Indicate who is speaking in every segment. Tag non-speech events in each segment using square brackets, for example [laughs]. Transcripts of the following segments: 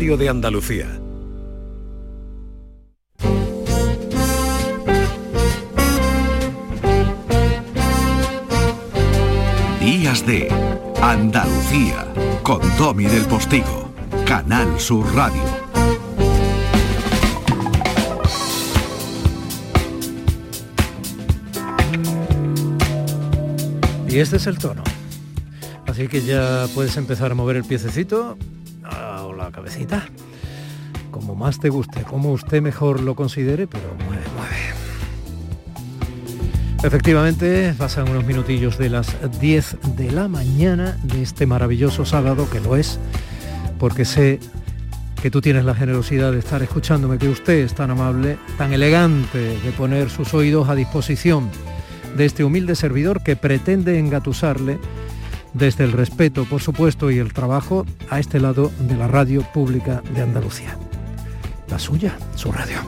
Speaker 1: de Andalucía. Días de Andalucía con Domi del Postigo, Canal Sur Radio.
Speaker 2: Y este es el tono. Así que ya puedes empezar a mover el piececito Como más te guste, como usted mejor lo considere, pero mueve, mueve. Efectivamente, pasan unos minutillos de las 10 de la mañana de este maravilloso sábado, que lo es, porque sé que tú tienes la generosidad de estar escuchándome, que usted es tan amable, tan elegante de poner sus oídos a disposición de este humilde servidor que pretende engatusarle desde el respeto, por supuesto, y el trabajo a este lado de la radio pública de Andalucía. La suya, su radio.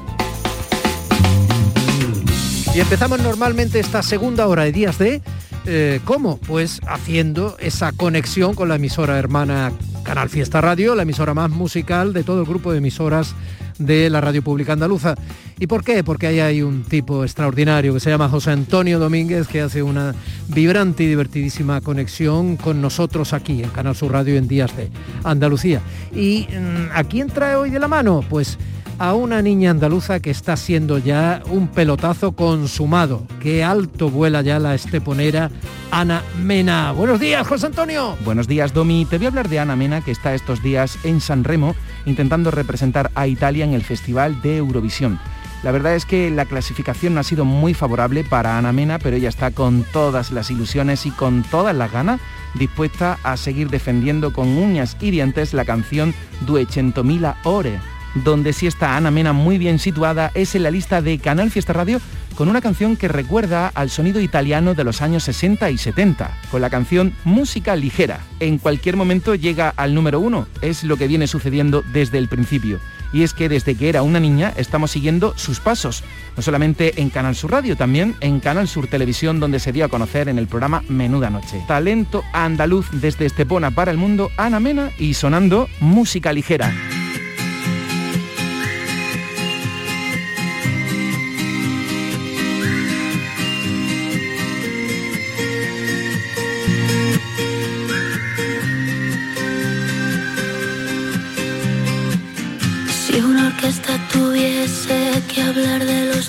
Speaker 2: Y empezamos normalmente esta segunda hora de días de... Eh, ¿Cómo? Pues haciendo esa conexión con la emisora hermana Canal Fiesta Radio, la emisora más musical de todo el grupo de emisoras de la radio pública andaluza. ¿Y por qué? Porque ahí hay un tipo extraordinario que se llama José Antonio Domínguez, que hace una vibrante y divertidísima conexión con nosotros aquí en Canal Sur Radio en Días de Andalucía. ¿Y mm, a quién trae hoy de la mano? Pues a una niña andaluza que está siendo ya un pelotazo consumado. Qué alto vuela ya la esteponera Ana Mena. Buenos días, José Antonio.
Speaker 3: Buenos días, Domi. Te voy a hablar de Ana Mena, que está estos días en San Remo intentando representar a Italia en el Festival de Eurovisión. La verdad es que la clasificación no ha sido muy favorable para Ana Mena, pero ella está con todas las ilusiones y con todas las ganas dispuesta a seguir defendiendo con uñas y dientes la canción Duecentomila Ore donde sí está Ana Mena muy bien situada es en la lista de Canal Fiesta Radio con una canción que recuerda al sonido italiano de los años 60 y 70, con la canción Música Ligera. En cualquier momento llega al número uno, es lo que viene sucediendo desde el principio. Y es que desde que era una niña estamos siguiendo sus pasos, no solamente en Canal Sur Radio, también en Canal Sur Televisión, donde se dio a conocer en el programa Menuda Noche. Talento andaluz desde Estepona para el mundo, Ana Mena y sonando Música Ligera.
Speaker 4: Tuviese que hablar de los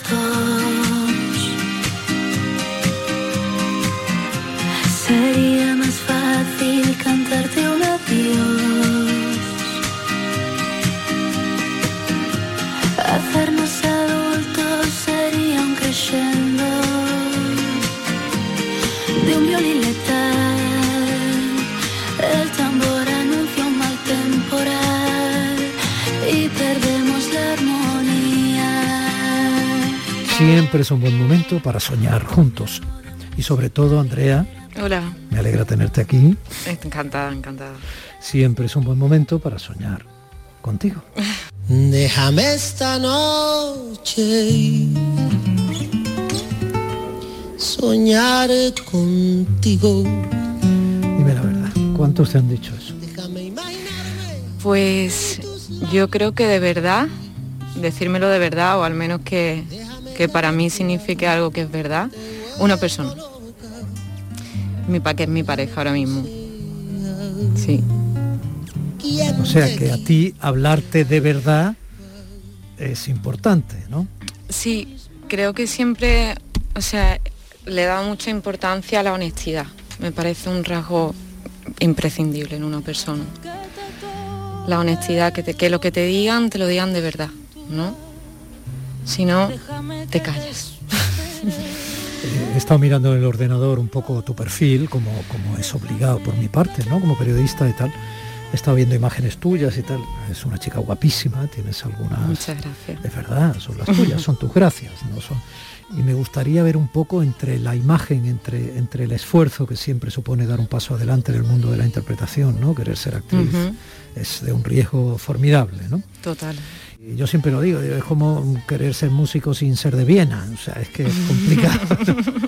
Speaker 2: Siempre es un buen momento para soñar juntos. Y sobre todo, Andrea,
Speaker 5: Hola,
Speaker 2: me alegra tenerte aquí.
Speaker 5: encantada, encantada.
Speaker 2: Siempre es un buen momento para soñar contigo. [laughs]
Speaker 6: Déjame esta noche soñar contigo.
Speaker 2: Dime la verdad, ¿cuántos te han dicho eso?
Speaker 5: Pues yo creo que de verdad, decírmelo de verdad, o al menos que, que para mí signifique algo que es verdad, una persona. Mi pa que es mi pareja ahora mismo. Sí.
Speaker 2: O sea que a ti hablarte de verdad es importante, ¿no?
Speaker 5: Sí, creo que siempre, o sea, le da mucha importancia a la honestidad. Me parece un rasgo imprescindible en una persona. La honestidad, que, te- que lo que te digan, te lo digan de verdad, ¿no? Si no, te callas.
Speaker 2: He estado mirando en el ordenador un poco tu perfil, como, como es obligado por mi parte, ¿no? Como periodista y tal. He estado viendo imágenes tuyas y tal. Es una chica guapísima, tienes algunas...
Speaker 5: Muchas gracias.
Speaker 2: Es verdad, son las tuyas, son tus gracias. ¿no? Son... Y me gustaría ver un poco entre la imagen, entre, entre el esfuerzo que siempre supone dar un paso adelante en el mundo de la interpretación, ¿no? Querer ser actriz es de un riesgo formidable, ¿no?
Speaker 5: Total.
Speaker 2: Yo siempre lo digo, es como querer ser músico sin ser de Viena, o sea, es que es [laughs] complicado.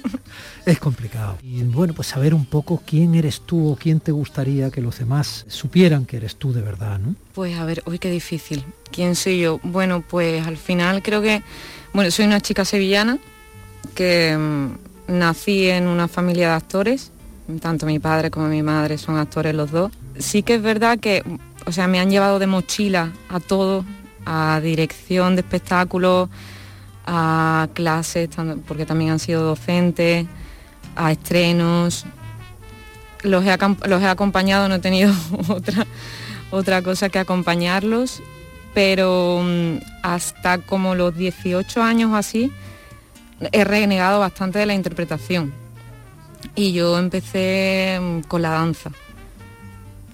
Speaker 2: [laughs] es complicado. Y bueno, pues saber un poco quién eres tú o quién te gustaría que los demás supieran que eres tú de verdad, ¿no?
Speaker 5: Pues a ver, uy, qué difícil. ¿Quién soy yo? Bueno, pues al final creo que, bueno, soy una chica sevillana que mm, nací en una familia de actores, tanto mi padre como mi madre son actores los dos. Sí que es verdad que, o sea, me han llevado de mochila a todo, a dirección de espectáculos, a clases, porque también han sido docentes, a estrenos. Los he, los he acompañado, no he tenido [laughs] otra, otra cosa que acompañarlos, pero mm, hasta como los 18 años así, he renegado bastante de la interpretación. Y yo empecé mm, con la danza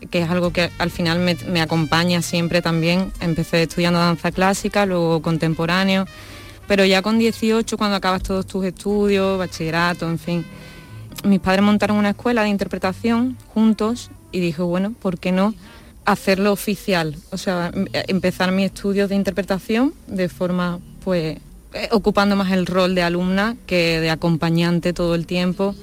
Speaker 5: que es algo que al final me, acompaña siempre también. Empecé estudiando danza clásica, luego contemporáneo, pero ya con 18, cuando acabas todos tus estudios, bachillerato, en fin, mis padres montaron una escuela de interpretación juntos y dije, bueno, ¿por qué no hacerlo oficial? O sea, em, empezar mis estudios de interpretación de forma, pues, eh, ocupando más el rol de alumna que de acompañante todo el tiempo,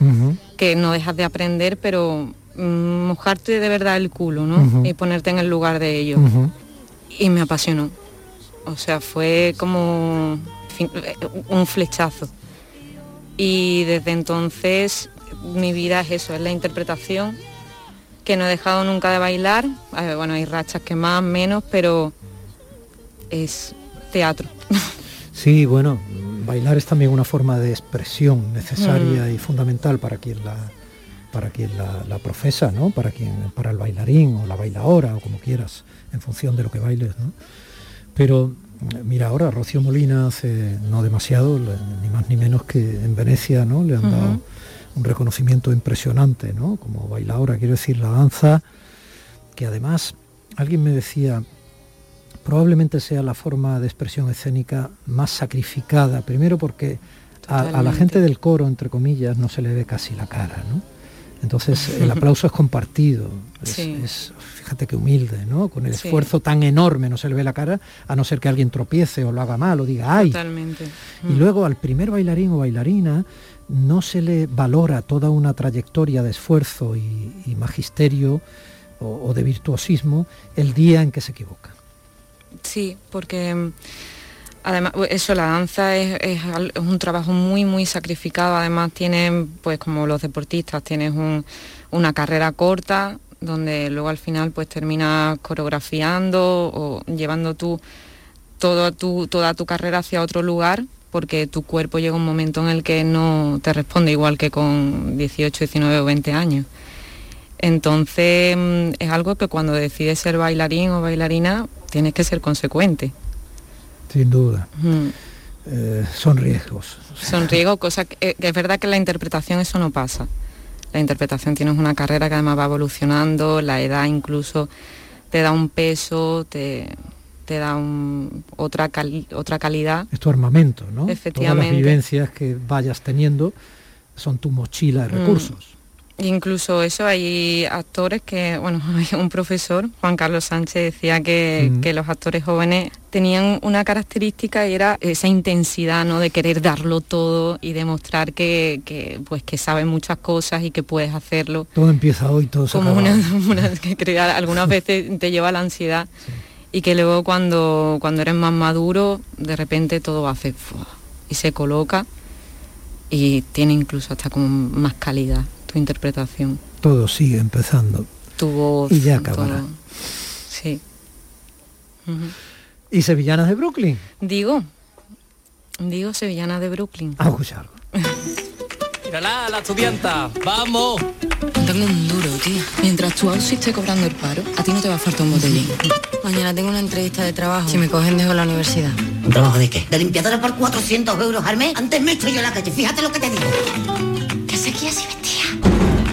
Speaker 5: que no dejas de aprender, pero mojarte de verdad el culo, ¿no? Y ponerte en el lugar de ellos. Y me apasionó. O sea, fue como un flechazo. Y desde entonces mi vida es eso, es la interpretación, que no he dejado nunca de bailar. Bueno, hay rachas que más, menos, pero es teatro. [laughs]
Speaker 2: Sí, bueno, bailar es también una forma de expresión necesaria mm. y fundamental para quien la, para quien la, profesa, ¿no? Para quien, para el bailarín o la bailadora o como quieras, en función de lo que bailes, ¿no? Pero mira ahora Rocío Molina hace no demasiado, ni más ni menos que en Venecia, ¿no? Le han dado un reconocimiento impresionante, ¿no? Como bailadora, quiero decir, la danza, que además alguien me decía, probablemente sea la forma de expresión escénica más sacrificada, primero porque a, a, la gente del coro, entre comillas, no se le ve casi la cara, ¿no? Entonces el aplauso es compartido, es, fíjate qué humilde, ¿no? Con el esfuerzo tan enorme no se le ve la cara, a no ser que alguien tropiece o lo haga mal o diga ¡ay!
Speaker 5: Totalmente.
Speaker 2: Y mm. luego al primer bailarín o bailarina no se le valora toda una trayectoria de esfuerzo y, magisterio o de virtuosismo el día en que se equivoca.
Speaker 5: Sí, porque Además, eso, la danza es, un trabajo muy, muy sacrificado. Además, tienes, pues como los deportistas, tienes una carrera corta, donde luego al final pues terminas coreografiando o llevando tú toda tu, toda tu carrera hacia otro lugar, porque tu cuerpo llega un momento en el que no te responde igual que con 18, 19 o 20 años. Entonces mm, es algo que cuando decides ser bailarín o bailarina tienes que ser consecuente
Speaker 2: sin duda. Eh, son riesgos.
Speaker 5: Son riesgos, cosa eh, que, es verdad que en la interpretación eso no pasa. La interpretación tienes una carrera que además va evolucionando, la edad incluso te da un peso, te, te da otra, otra calidad.
Speaker 2: Es tu armamento, ¿no?
Speaker 5: Efectivamente.
Speaker 2: Todas las vivencias que vayas teniendo son tu mochila de mm.
Speaker 5: Incluso eso, hay actores que, bueno, [laughs] un profesor, Juan Carlos Sánchez, decía que, los actores jóvenes tenían una característica y era esa intensidad, ¿no? De querer darlo todo y demostrar que, pues, que sabes muchas cosas y que puedes hacerlo.
Speaker 2: Todo empieza hoy, todo se
Speaker 5: Como una, [laughs] que crear, algunas [laughs] veces te lleva a la ansiedad y que luego cuando, cuando eres más maduro, de repente todo hace y se coloca y tiene incluso hasta como más calidad tu interpretación.
Speaker 2: Todo sigue empezando.
Speaker 5: Tu voz.
Speaker 2: Y ya acabará.
Speaker 5: Sí.
Speaker 2: ¿Y Sevillanas de Brooklyn?
Speaker 5: Digo, digo Sevillanas de Brooklyn.
Speaker 2: A escucharlo. [laughs]
Speaker 7: Mírala, la estudianta, vamos.
Speaker 8: Tengo un duro, tío. Mientras tu Aussie esté cobrando el paro, a ti no te va a faltar un botellín. Mañana tengo una entrevista de trabajo. Si me cogen, dejo la universidad.
Speaker 9: ¿Un trabajo de qué? ¿De limpiadora por 400 euros al mes? Antes me echo yo la calle, fíjate lo que te digo.
Speaker 8: ¿Qué sequía si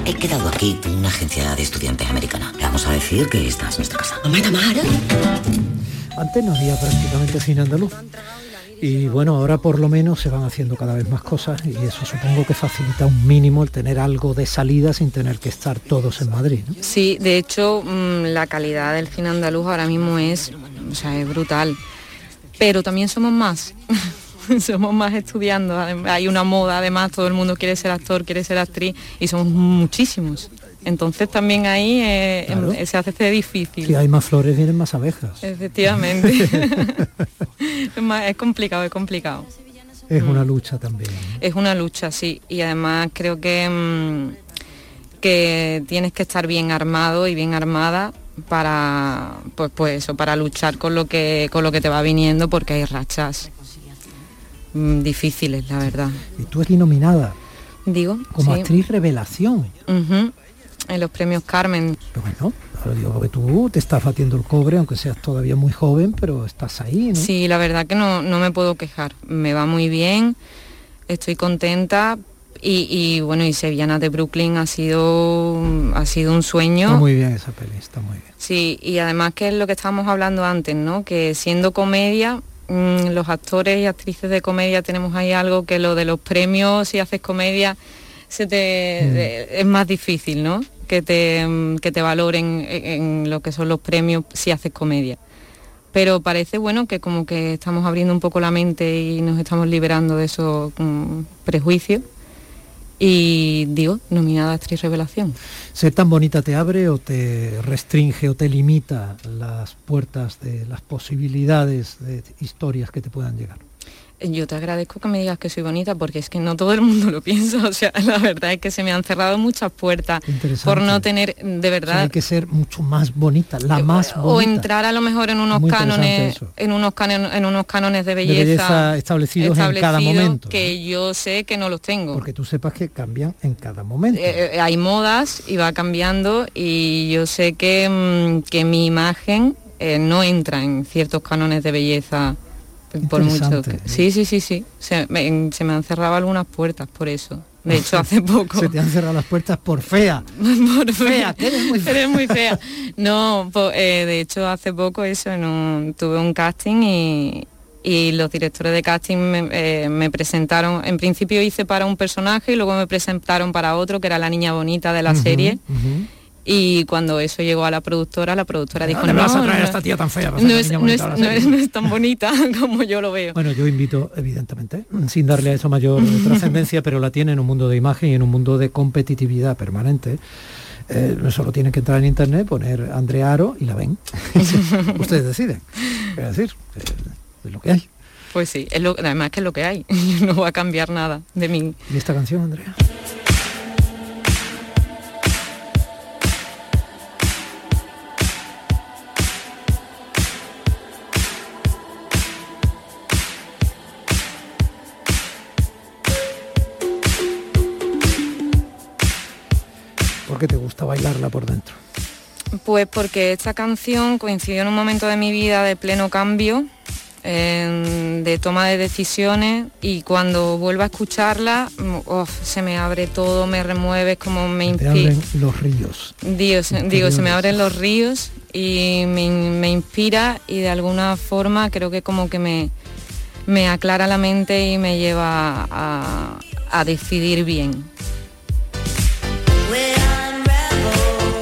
Speaker 9: He quedado aquí con una agencia de estudiantes americana. Le vamos a decir que esta es nuestra casa.
Speaker 8: Mamá Tamara.
Speaker 2: Antes no había prácticamente cine andaluz. Y bueno, ahora por lo menos se van haciendo cada vez más cosas y eso supongo que facilita un mínimo el tener algo de salida sin tener que estar todos en Madrid.
Speaker 5: Sí, de hecho mm, la calidad del cine andaluz ahora mismo es, o sea, es brutal. pero también somos más. [laughs] somos más estudiando, hay una moda, además todo el mundo quiere ser actor, quiere ser actriz y somos muchísimos. Entonces también ahí eh, em, se hace este difícil.
Speaker 2: Si hay más flores vienen más abejas.
Speaker 5: Efectivamente. [laughs] [laughs] es, complicado, es complicado.
Speaker 2: Es una mm. lucha también.
Speaker 5: Es una lucha, sí. Y además creo que, mm, que tienes que estar bien armado y bien armada para pues, pues eso, para luchar con lo que con lo que te va viniendo porque hay rachas mm, difíciles, la verdad.
Speaker 2: Y tú aquí nominada.
Speaker 5: Digo.
Speaker 2: Como actriz revelación.
Speaker 5: En los premios Carmen.
Speaker 2: bueno, ahora digo que tú te estás batiendo el cobre, aunque seas todavía muy joven, pero estás ahí, ¿no?
Speaker 5: Sí, la verdad que no, no me puedo quejar. Me va muy bien, estoy contenta, y, bueno, y Sevillanas de Brooklyn ha sido, ha sido un sueño.
Speaker 2: Está muy bien esa peli, está muy bien.
Speaker 5: Sí, y además que es lo que estábamos hablando antes, ¿no? Que siendo comedia, mm, los actores y actrices de comedia tenemos ahí algo que lo de los premios, si haces comedia, se te, mm. es más difícil, ¿no? Que te, mm, que te valoren en, lo que son los premios si haces comedia pero parece bueno que como que estamos abriendo un poco la mente y nos estamos liberando de esos prejuicios y digo, nominada actriz revelación.
Speaker 2: ¿Ser tan bonita te abre o te restringe o te limita las puertas de las posibilidades de historias que te puedan llegar?
Speaker 5: Yo te agradezco que me digas que soy bonita porque es que no todo el mundo lo [laughs] piensa. O sea, la verdad es que se me han cerrado muchas puertas por no tener, de verdad.
Speaker 2: hay que ser mucho más bonita, la más bonita.
Speaker 5: O entrar a lo mejor en unos cánones, en unos cánones, en unos cánones de belleza,
Speaker 2: establecidos, en cada momento.
Speaker 5: Que yo sé que no los tengo.
Speaker 2: Porque tú sepas que cambian en cada momento.
Speaker 5: Eh, eh, hay modas y va cambiando y yo sé que, mm, que mi imagen eh, no entra en ciertos cánones de belleza por mucho Sí, sí, sí, sí. Se me, han cerrado algunas puertas por eso. De hecho, [laughs] hace poco...
Speaker 2: Se te han cerrado las puertas por fea. [laughs]
Speaker 5: por fea, que eres muy fea. muy fea. No, eh, de hecho, hace poco eso, tuve un casting y, los directores de casting eh, me, presentaron, en principio hice para un personaje y luego me presentaron para otro, que era la niña bonita de la serie. Y cuando eso llegó a la productora, la productora dijo,
Speaker 2: no, no, vas a traer a esta tía tan fea.
Speaker 5: No es, no, es, tan bonita [laughs] como yo lo veo.
Speaker 2: Bueno, yo invito, evidentemente, sin darle a eso mayor [laughs] trascendencia, pero la tiene en un mundo de imagen y en un mundo de competitividad permanente. Eh, solo tienen que entrar en internet, poner Andrea Aro y la ven. [laughs] Ustedes deciden. Es decir, eh, es lo que hay.
Speaker 5: Pues sí, es lo, además que es lo que hay. no va a cambiar nada de mí.
Speaker 2: ¿Y esta canción, Andrea? ¿Por qué te gusta bailarla por dentro?
Speaker 5: Pues porque esta canción coincidió en un momento de mi vida de pleno cambio, de toma de decisiones y cuando vuelvo a escucharla se me abre todo, me remueve, como me
Speaker 2: inspira. los ríos.
Speaker 5: Dios, digo, se me abren los ríos y me, inspira y de alguna forma creo que como que me, me aclara la mente y me lleva a, a decidir bien.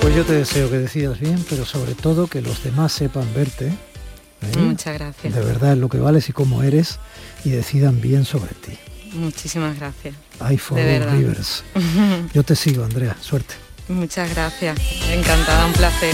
Speaker 2: Pues yo te deseo que decidas bien, pero sobre todo que los demás sepan verte. ¿eh?
Speaker 5: Muchas gracias.
Speaker 2: De verdad es lo que vales y cómo eres y decidan bien sobre ti.
Speaker 5: Muchísimas gracias.
Speaker 2: I follow rivers. [laughs] Yo te sigo, Andrea. Suerte.
Speaker 5: Muchas gracias. Encantada, un placer.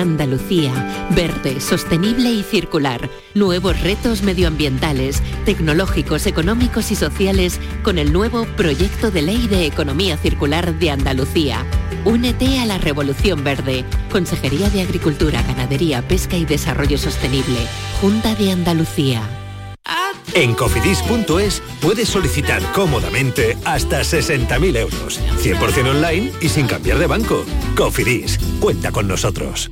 Speaker 10: Andalucía, verde, sostenible y circular. Nuevos retos medioambientales, tecnológicos, económicos y sociales con el nuevo Proyecto de Ley de Economía Circular de Andalucía. Únete a la Revolución Verde. Consejería de Agricultura, Ganadería, Pesca y Desarrollo Sostenible. Junta de Andalucía.
Speaker 11: En cofidis.es puedes solicitar cómodamente hasta 60.000 euros, 100% online y sin cambiar de banco. Cofidis, cuenta con nosotros.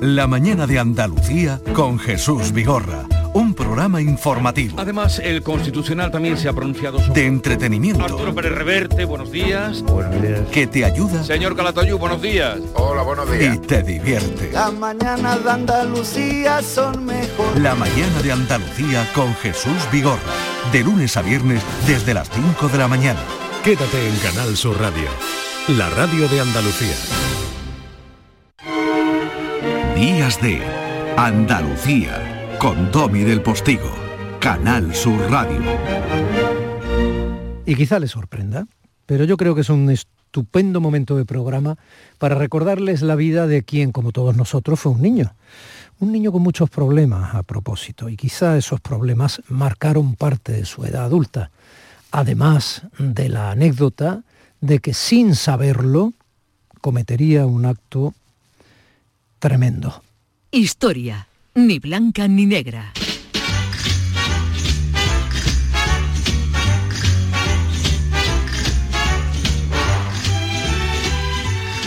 Speaker 1: La mañana de Andalucía con Jesús Vigorra. Un programa informativo.
Speaker 12: Además, el Constitucional también se ha pronunciado sobre...
Speaker 1: De entretenimiento.
Speaker 12: Arturo Pérez Reverte, buenos días.
Speaker 1: Buenos días. Que te ayuda.
Speaker 12: Señor Calatayú, buenos días.
Speaker 13: Hola, buenos días.
Speaker 1: Y te divierte.
Speaker 14: Las mañanas de Andalucía son mejor.
Speaker 1: La mañana de Andalucía con Jesús Vigorra. De lunes a viernes desde las 5 de la mañana.
Speaker 15: Quédate en Canal Sur Radio. La radio de Andalucía.
Speaker 1: Días de Andalucía con Domi del Postigo, Canal Sur Radio.
Speaker 2: Y quizá les sorprenda, pero yo creo que es un estupendo momento de programa para recordarles la vida de quien, como todos nosotros, fue un niño. Un niño con muchos problemas a propósito, y quizá esos problemas marcaron parte de su edad adulta, además de la anécdota de que sin saberlo cometería un acto tremendo.
Speaker 16: Historia, ni blanca ni negra.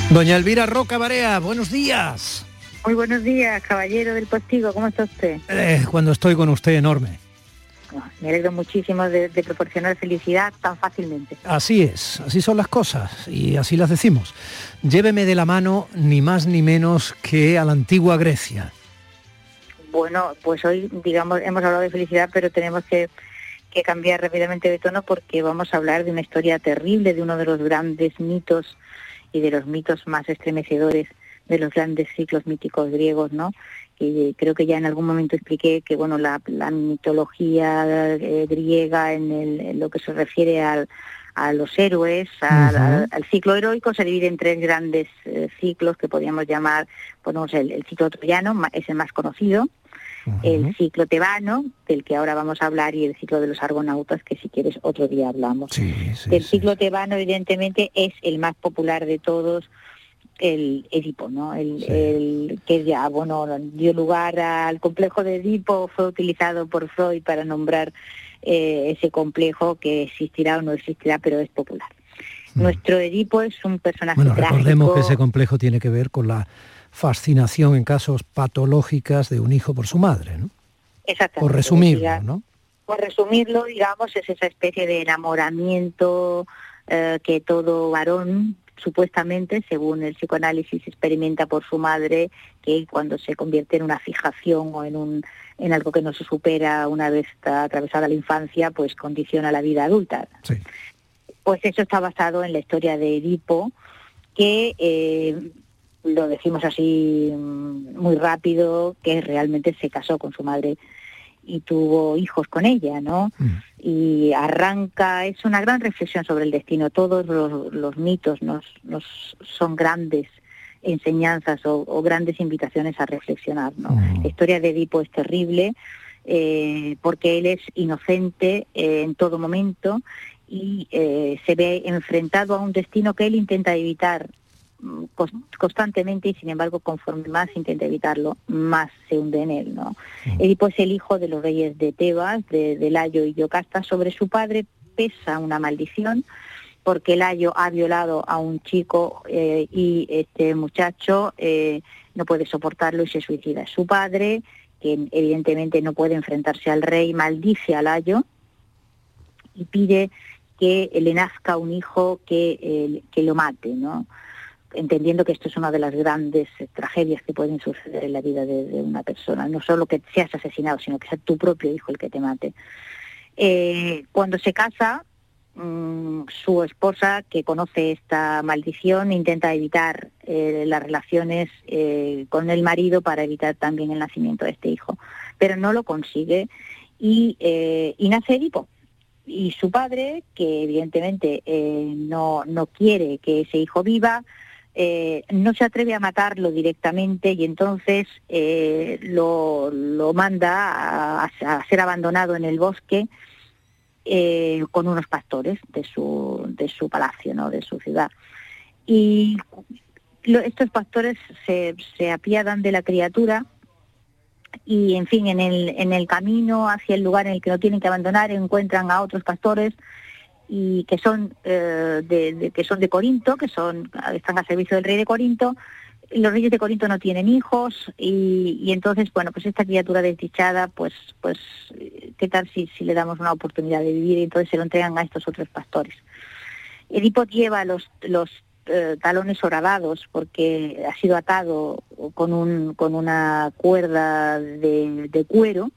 Speaker 2: Doña Elvira Roca Barea, buenos días.
Speaker 17: Muy buenos días, caballero del postigo, ¿cómo está usted?
Speaker 2: Eh, cuando estoy con usted, enorme.
Speaker 17: Me alegro muchísimo de, de, proporcionar felicidad tan fácilmente.
Speaker 2: Así es, así son las cosas y así las decimos. Lléveme de la mano ni más ni menos que a la antigua Grecia.
Speaker 17: Bueno, pues hoy, digamos, hemos hablado de felicidad, pero tenemos que, que cambiar rápidamente de tono porque vamos a hablar de una historia terrible, de uno de los grandes mitos y de los mitos más estremecedores de los grandes ciclos míticos griegos, ¿no? Y creo que ya en algún momento expliqué que, bueno, la, la mitología eh, griega en, el, en, lo que se refiere al, a los héroes, al, uh -huh. al, ciclo heroico, se divide en tres grandes eh, ciclos que podríamos llamar, ponemos el, el, ciclo troyano, es el más conocido, uh -huh. el ciclo tebano, del que ahora vamos a hablar, y el ciclo de los argonautas, que si quieres otro día hablamos.
Speaker 2: Sí, sí,
Speaker 17: el
Speaker 2: sí.
Speaker 17: ciclo tebano, evidentemente, es el más popular de todos, el Edipo, ¿no? El, sí. el, que ya, bueno, dio lugar al complejo de Edipo, fue utilizado por Freud para nombrar eh, ese complejo que existirá o no existirá, pero es popular. Mm. Nuestro Edipo es un personaje
Speaker 2: Bueno,
Speaker 17: trágico.
Speaker 2: recordemos que ese complejo tiene que ver con la fascinación en casos patológicas de un hijo por su madre, ¿no?
Speaker 17: Exactamente.
Speaker 2: Por resumirlo, ¿no?
Speaker 17: Por resumirlo, digamos, es esa especie de enamoramiento eh, que todo varón supuestamente, según el psicoanálisis, experimenta por su madre, que cuando se convierte en una fijación o en, un, en algo que no se supera una vez está atravesada la infancia, pues condiciona la vida adulta.
Speaker 2: Sí.
Speaker 17: Pues eso está basado en la historia de Edipo, que eh, lo decimos así muy rápido, que realmente se casó con su madre y tuvo hijos con ella, ¿no? Mm. Y arranca, es una gran reflexión sobre el destino. Todos los, los mitos nos, nos, son grandes enseñanzas o, o, grandes invitaciones a reflexionar, ¿no? Mm. La historia de Edipo es terrible eh, porque él es inocente eh, en todo momento y eh, se ve enfrentado a un destino que él intenta evitar constantemente y sin embargo conforme más intenta evitarlo, más se hunde en él, ¿no? Sí. Edipo es el hijo de los reyes de Tebas, de, de Layo y Yocasta, sobre su padre pesa una maldición porque Layo ha violado a un chico eh, y este muchacho eh, no puede soportarlo y se suicida. Su padre, que evidentemente no puede enfrentarse al rey, maldice a Layo y pide que le nazca un hijo que, eh, que lo mate, ¿no? Entendiendo que esto es una de las grandes eh, tragedias que pueden suceder en la vida de, una persona, no solo que seas asesinado, sino que sea tu propio hijo el que te mate. Eh, cuando se casa, mm, su esposa, que conoce esta maldición, intenta evitar eh, las relaciones eh, con el marido para evitar también el nacimiento de este hijo, pero no lo consigue y, eh, y nace Edipo. Y su padre, que evidentemente eh, no, no quiere que ese hijo viva, eh, no se atreve a matarlo directamente y entonces eh, lo, lo manda a, ser abandonado en el bosque eh, con unos pastores de su, de su palacio, ¿no? de su ciudad. Y lo- estos pastores se, se apiadan de la criatura y, en fin, en el, en el camino hacia el lugar en el que lo tienen que abandonar encuentran a otros pastores y que son eh, de, de- que son de Corinto, que son están al servicio del rey de Corinto. Los reyes de Corinto no tienen hijos y, y entonces, bueno, pues esta criatura desdichada, pues, pues, ¿qué tal si, si le damos una oportunidad de vivir? Y entonces se lo entregan a estos otros pastores. Edipo lleva los, los eh, talones horadados porque ha sido atado con, un, con una cuerda de, de cuero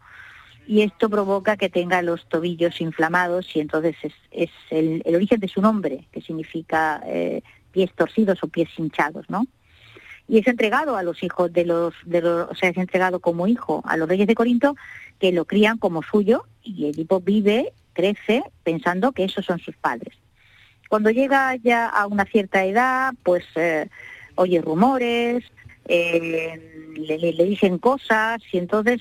Speaker 17: y esto provoca que tenga los tobillos inflamados y entonces es, es el, el origen de su nombre, que significa eh, pies torcidos o pies hinchados, ¿no? Y es entregado a los hijos de los, de los, o sea, es entregado como hijo a los reyes de Corinto que lo crían como suyo y Edipo vive, crece pensando que esos son sus padres. Cuando llega ya a una cierta edad, pues eh, oye rumores, eh, le dicen cosas y entonces,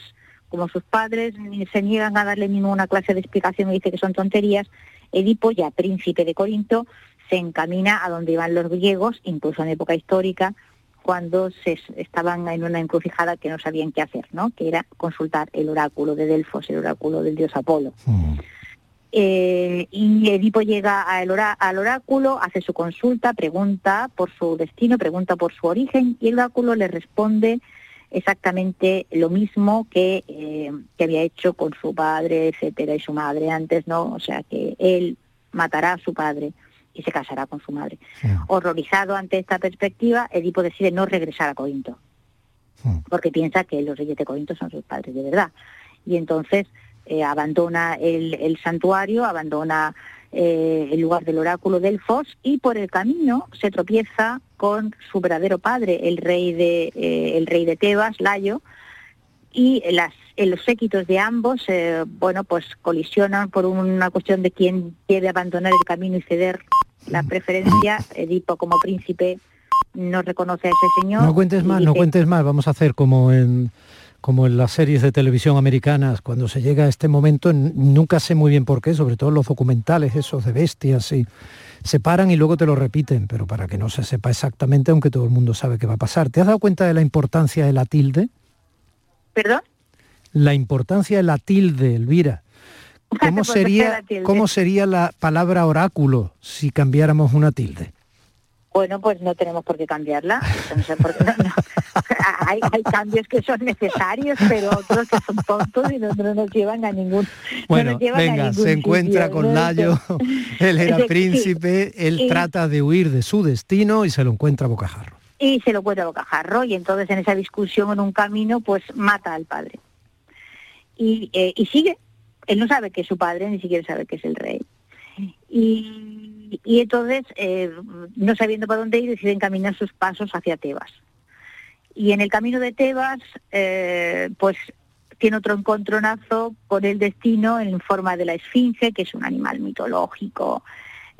Speaker 17: como sus padres ni se niegan a darle ninguna clase de explicación y dice que son tonterías, Edipo, ya príncipe de Corinto, se encamina a donde iban los griegos, incluso en época histórica, cuando se estaban en una encrucijada que no sabían qué hacer, ¿no? Que era consultar el oráculo de Delfos, el oráculo del dios Apolo. Eh, y Edipo llega al, orá- al oráculo, hace su consulta, pregunta por su destino, pregunta por su origen y el oráculo le responde exactamente lo mismo que, eh, que había hecho con su padre, etcétera, y su madre antes, ¿no? O sea que él matará a su padre y se casará con su madre. Horrorizado ante esta perspectiva, Edipo decide no regresar a Corinto, porque piensa que los reyes de Corinto son sus padres de verdad. Y entonces eh, abandona el, el santuario, abandona eh, el lugar del oráculo de Delfos y por el camino se tropieza con su verdadero padre, el rey de, eh, el rey de Tebas, Layo, y las, en los séquitos de ambos, eh, bueno, pues colisionan por una cuestión de quién debe abandonar el camino y ceder la preferencia. Edipo como príncipe no reconoce a ese señor.
Speaker 2: No cuentes más, no cuentes más. Vamos a hacer como en como en las series de televisión americanas, cuando se llega a este momento, nunca sé muy bien por qué, sobre todo los documentales esos de bestias, y se paran y luego te lo repiten, pero para que no se sepa exactamente, aunque todo el mundo sabe qué va a pasar. ¿Te has dado cuenta de la importancia de la tilde?
Speaker 17: ¿Perdón?
Speaker 2: La importancia de la tilde, Elvira. [laughs] ¿Cómo
Speaker 17: Pues, ¿qué es
Speaker 2: sería? ¿Cómo sería la palabra oráculo si cambiáramos una tilde?
Speaker 17: Bueno, pues no tenemos por qué cambiarla. No sé por qué, no, no. [laughs] Hay, hay cambios que son necesarios, pero otros que son tontos y no, no nos llevan a ningún. no
Speaker 2: Bueno,
Speaker 17: a
Speaker 2: venga,
Speaker 17: ningún
Speaker 2: se encuentra
Speaker 17: sitio,
Speaker 2: con. Layo, él era
Speaker 17: Sí,
Speaker 2: príncipe, él
Speaker 17: y-
Speaker 2: trata de huir de su destino y se lo encuentra a bocajarro.
Speaker 17: y se lo cuenta a bocajarro y entonces en esa discusión en un camino pues mata al padre y, eh, y sigue él no sabe que es su padre ni siquiera sabe que es el rey y, y entonces eh, no sabiendo para dónde ir decide encaminar sus pasos hacia Tebas. Y en el camino de Tebas eh, pues tiene otro encontronazo con el destino en forma de la esfinge que es un animal mitológico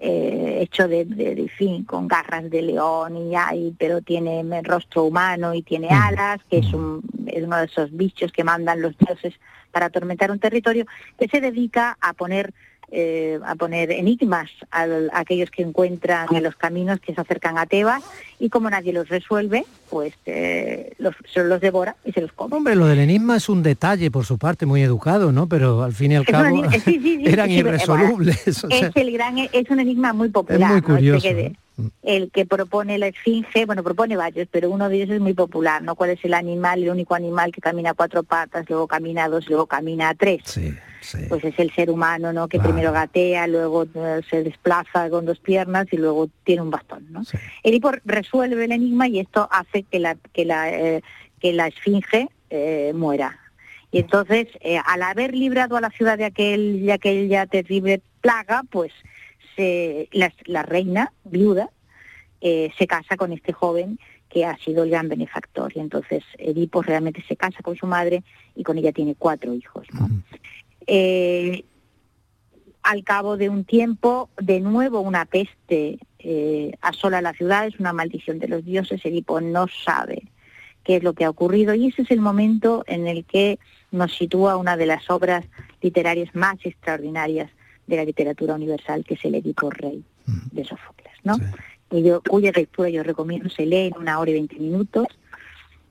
Speaker 17: eh, hecho de, de, de, fin, con garras de león y hay, pero tiene rostro humano y tiene alas, que es, un, es uno de esos bichos que mandan los dioses para atormentar un territorio, que se dedica a poner eh, a poner enigmas a, a, aquellos que encuentran en los caminos que se acercan a Tebas y como nadie los resuelve, pues eh, los, se los devora y se los come.
Speaker 2: Hombre, lo del enigma es un detalle por su parte, muy educado, ¿no? Pero al fin y al
Speaker 17: es
Speaker 2: cabo
Speaker 17: un, sí, sí, sí, [laughs]
Speaker 2: eran irresolubles.
Speaker 17: Bueno, o sea, es, el gran, es un enigma muy popular.
Speaker 2: Es muy curioso.
Speaker 17: ¿no? Este que de, el que propone la esfinge, bueno, propone varios, pero uno de ellos es muy popular, ¿no? ¿Cuál es el animal, el único animal que camina a cuatro patas, luego camina a dos, luego camina a tres?
Speaker 2: Sí, sí.
Speaker 17: Pues es el ser humano, ¿no? Que
Speaker 2: Claro.
Speaker 17: primero gatea, luego eh, se desplaza con dos piernas y luego tiene un bastón, ¿no? Edipo resuelve el enigma y esto hace que la que la eh, que la esfinge eh, muera. Y entonces, eh, al haber librado a la ciudad de aquel de aquella terrible plaga, pues se, la, la reina viuda eh, se casa con este joven que ha sido el gran benefactor. Y entonces Edipo realmente se casa con su madre y con ella tiene cuatro hijos. ¿no? Eh, al cabo de un tiempo, de nuevo una peste eh, asola la ciudad, es una maldición de los dioses, Edipo no sabe qué es lo que ha ocurrido y ese es el momento en el que nos sitúa una de las obras literarias más extraordinarias de la literatura universal, que es el Edipo Rey de Sófocles, ¿no? Y yo- cuya lectura yo recomiendo, se lee en una hora y veinte minutos,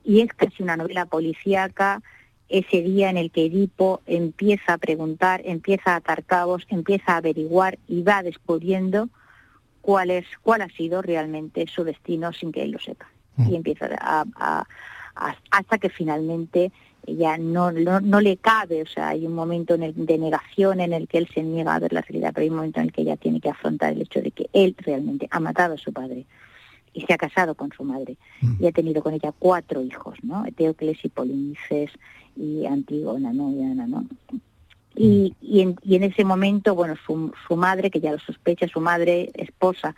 Speaker 17: y es casi una novela policíaca, ese día en el que Edipo empieza a preguntar, empieza a atar cabos, empieza a averiguar y va descubriendo cuál es, cuál ha sido realmente su destino sin que él lo sepa. Y empieza a, a- a- hasta que finalmente ya no, no, no le cabe, o sea, hay un momento en el, de negación en el que él se niega a ver la realidad, pero hay un momento en el que ella tiene que afrontar el hecho de que él realmente ha matado a su padre y se ha casado con su madre y ha tenido con ella cuatro hijos, ¿no? Eteocles y Polinices y Antígona, ¿no? Y Ana, ¿no? Y, y, en, y en ese momento, bueno, su, su madre, que ya lo sospecha, su madre, esposa,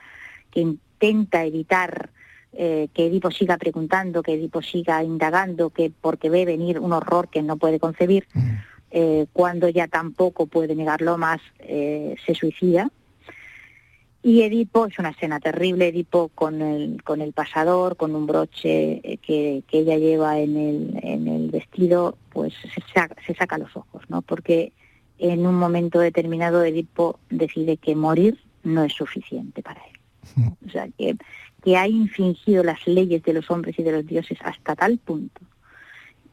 Speaker 17: que intenta evitar eh, que Edipo siga preguntando, que Edipo siga indagando, que porque ve venir un horror que no puede concebir, eh, cuando ya tampoco puede negarlo más, eh, se suicida. Y Edipo, es una escena terrible, Edipo con el, con el pasador, con un broche eh, que, que ella lleva en el, en el vestido, pues se saca, se saca los ojos, ¿no? Porque en un momento determinado Edipo decide que morir no es suficiente para él. O sea, que, que ha infringido las leyes de los hombres y de los dioses hasta tal punto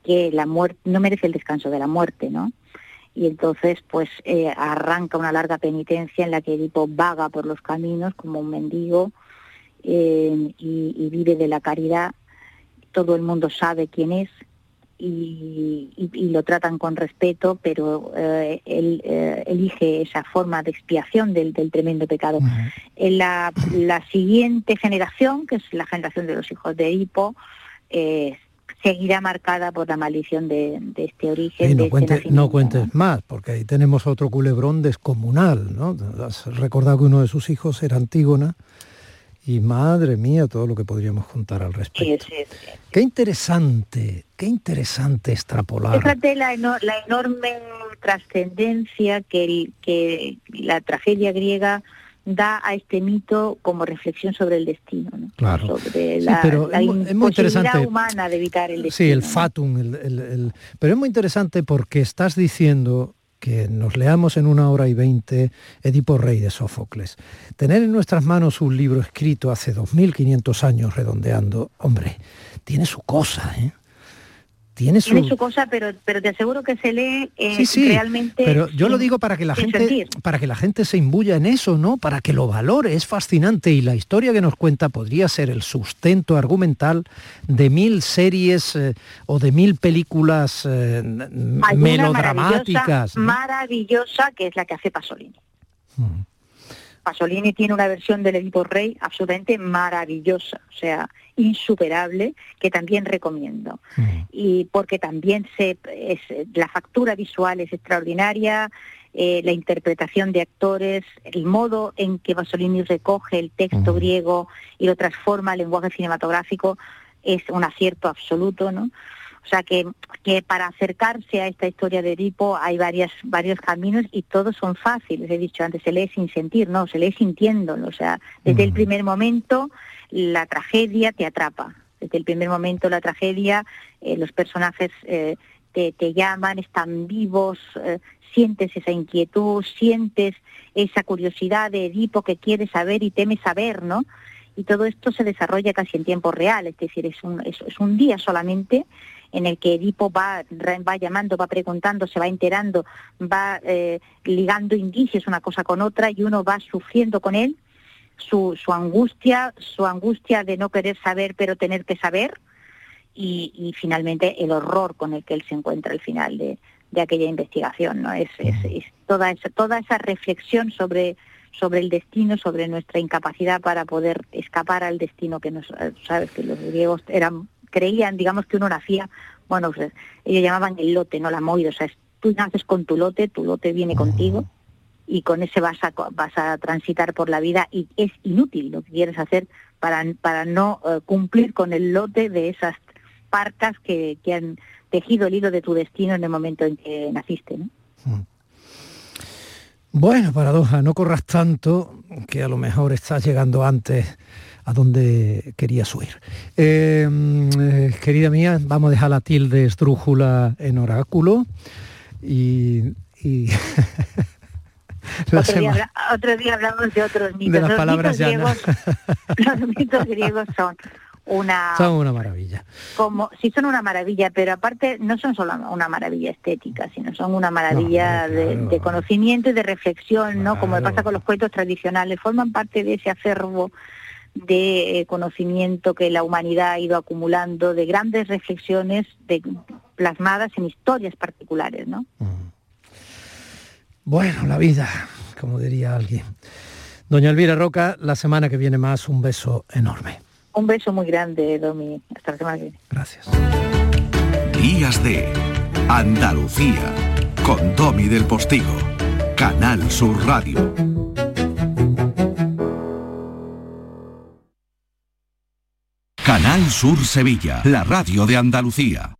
Speaker 17: que la muerte no merece el descanso de la muerte, ¿no? Y entonces, pues, eh, arranca una larga penitencia en la que Edipo vaga por los caminos como un mendigo eh, y, y vive de la caridad. Todo el mundo sabe quién es y, y- y lo tratan con respeto, pero eh, él eh, elige esa forma de expiación del, del tremendo pecado. En la, la siguiente generación, que es la generación de los hijos de Edipo, eh, seguirá marcada por la maldición de, de este origen.
Speaker 2: Y
Speaker 17: de
Speaker 2: no,
Speaker 17: este
Speaker 2: cuentes,
Speaker 17: nacimiento.
Speaker 2: no cuentes más, porque ahí tenemos otro culebrón descomunal, ¿no? Has recordado que uno de sus hijos era Antígona y madre mía, todo lo que podríamos contar al respecto.
Speaker 17: Sí, sí, sí.
Speaker 2: Qué interesante, qué interesante extrapolar.
Speaker 17: Fíjate la, eno- la enorme trascendencia que, el- que la tragedia griega da a este mito como reflexión sobre el destino, ¿no?
Speaker 2: Claro.
Speaker 17: sobre
Speaker 2: Sí,
Speaker 17: la,
Speaker 2: pero
Speaker 17: la
Speaker 2: es muy- interesante.
Speaker 17: humana de evitar el destino.
Speaker 2: Sí, el fatum, el- el- el- pero es muy interesante porque estás diciendo que nos leamos en una hora y veinte Edipo Rey de Sófocles. Tener en nuestras manos un libro escrito hace 2.500 años redondeando, hombre, tiene su cosa, ¿eh? Tiene su...
Speaker 17: Tiene su cosa, pero, pero te aseguro que se lee eh,
Speaker 2: Sí, sí,
Speaker 17: realmente.
Speaker 2: pero yo lo digo para que la gente
Speaker 17: sentir.
Speaker 2: para que la gente se imbuya en eso, ¿no? Para que lo valore, es fascinante y la historia que nos cuenta podría ser el sustento argumental de mil series eh, o de mil películas eh, melodramáticas.
Speaker 17: maravillosa,
Speaker 2: ¿no?
Speaker 17: maravillosa que es la que hace Pasolini. Pasolini tiene una versión del Edipo Rey absolutamente maravillosa, o sea, insuperable, que también recomiendo. Y porque también se, es, la factura visual es extraordinaria, eh, la interpretación de actores, el modo en que Pasolini recoge el texto griego y lo transforma al lenguaje cinematográfico es un acierto absoluto, ¿no? O sea que, que para acercarse a esta historia de Edipo hay varias, varios caminos y todos son fáciles. He dicho antes, se lee sin sentir, no, se lee sintiéndolo. O sea, desde el primer momento la tragedia te atrapa. Desde el primer momento la tragedia, eh, los personajes eh, te, llaman, están vivos, eh, sientes esa inquietud, sientes esa curiosidad de Edipo que quiere saber y teme saber, ¿no? y todo esto se desarrolla casi en tiempo real, es decir, es un, es, es un día solamente en el que Edipo va, va llamando, va preguntando, se va enterando, va eh, ligando indicios una cosa con otra y uno va sufriendo con él su, su angustia, su angustia de no querer saber pero tener que saber y, y finalmente el horror con el que él se encuentra al final de, de aquella investigación, ¿no? Es, es, es toda esa, toda esa reflexión sobre sobre el destino, sobre nuestra incapacidad para poder escapar al destino que nos, eh, sabes, que los griegos eran, creían, digamos que uno nacía, bueno, pues, ellos llamaban el lote, no la moida, o sea, es- tú naces con tu lote, tu lote viene contigo y con ese vas a, vas a transitar por la vida y es inútil lo que quieres hacer para, para no eh, cumplir con el lote de esas parcas que, que han tejido el hilo de tu destino en el momento en que naciste, ¿no?
Speaker 2: Bueno, paradoja, no corras tanto que a lo mejor estás llegando antes a donde querías huir. Eh, eh, querida mía, vamos a dejar la tilde esdrújula en oráculo y [laughs] la
Speaker 17: Otro día, otro hablamos de otros mitos.
Speaker 2: de las
Speaker 17: los,
Speaker 2: palabras
Speaker 17: mitos
Speaker 2: llanas.
Speaker 17: griegos, [laughs] los mitos griegos son una
Speaker 2: Son una maravilla.
Speaker 17: como sí son una maravilla, pero aparte no son solo una maravilla estética, sino son una maravilla de, de conocimiento y de reflexión, ¿no? Como pasa con los cuentos tradicionales, forman parte de ese acervo de eh, conocimiento que la humanidad ha ido acumulando, de grandes reflexiones de, plasmadas en historias particulares, ¿no?
Speaker 2: Bueno, la vida, como diría alguien. Doña Elvira Roca, la semana que viene más, un beso enorme.
Speaker 17: Un beso muy grande, Domi. Hasta la semana que viene.
Speaker 2: Gracias.
Speaker 1: Días de Andalucía con Domi del Postigo, Canal Sur Radio. Canal Sur Sevilla, la radio de Andalucía.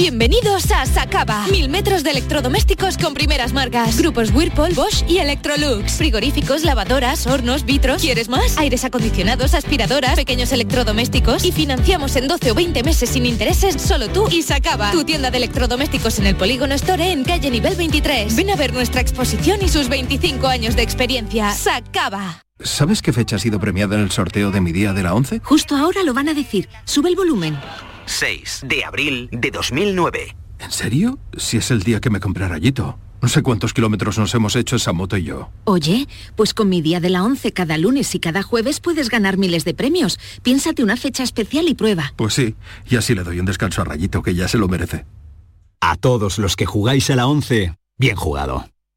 Speaker 18: Bienvenidos a Sacaba. Mil metros de electrodomésticos con primeras marcas. Grupos Whirlpool, Bosch y Electrolux. Frigoríficos, lavadoras, hornos, vitros. ¿Quieres más? Aires acondicionados, aspiradoras, pequeños electrodomésticos. Y financiamos en 12 o 20 meses sin intereses solo tú y Sacaba. Tu tienda de electrodomésticos en el Polígono Store en calle nivel 23. Ven a ver nuestra exposición y sus 25 años de experiencia. Sacaba.
Speaker 19: ¿Sabes qué fecha ha sido premiada en el sorteo de mi día de la 11?
Speaker 20: Justo ahora lo van a decir. Sube el volumen.
Speaker 19: 6 de abril de 2009. ¿En serio? Si es el día que me compré rayito. No sé cuántos kilómetros nos hemos hecho esa moto y yo.
Speaker 20: Oye, pues con mi día de la 11 cada lunes y cada jueves puedes ganar miles de premios. Piénsate una fecha especial y prueba.
Speaker 19: Pues sí, y así le doy un descanso a Rayito que ya se lo merece.
Speaker 21: A todos los que jugáis a la 11, bien jugado.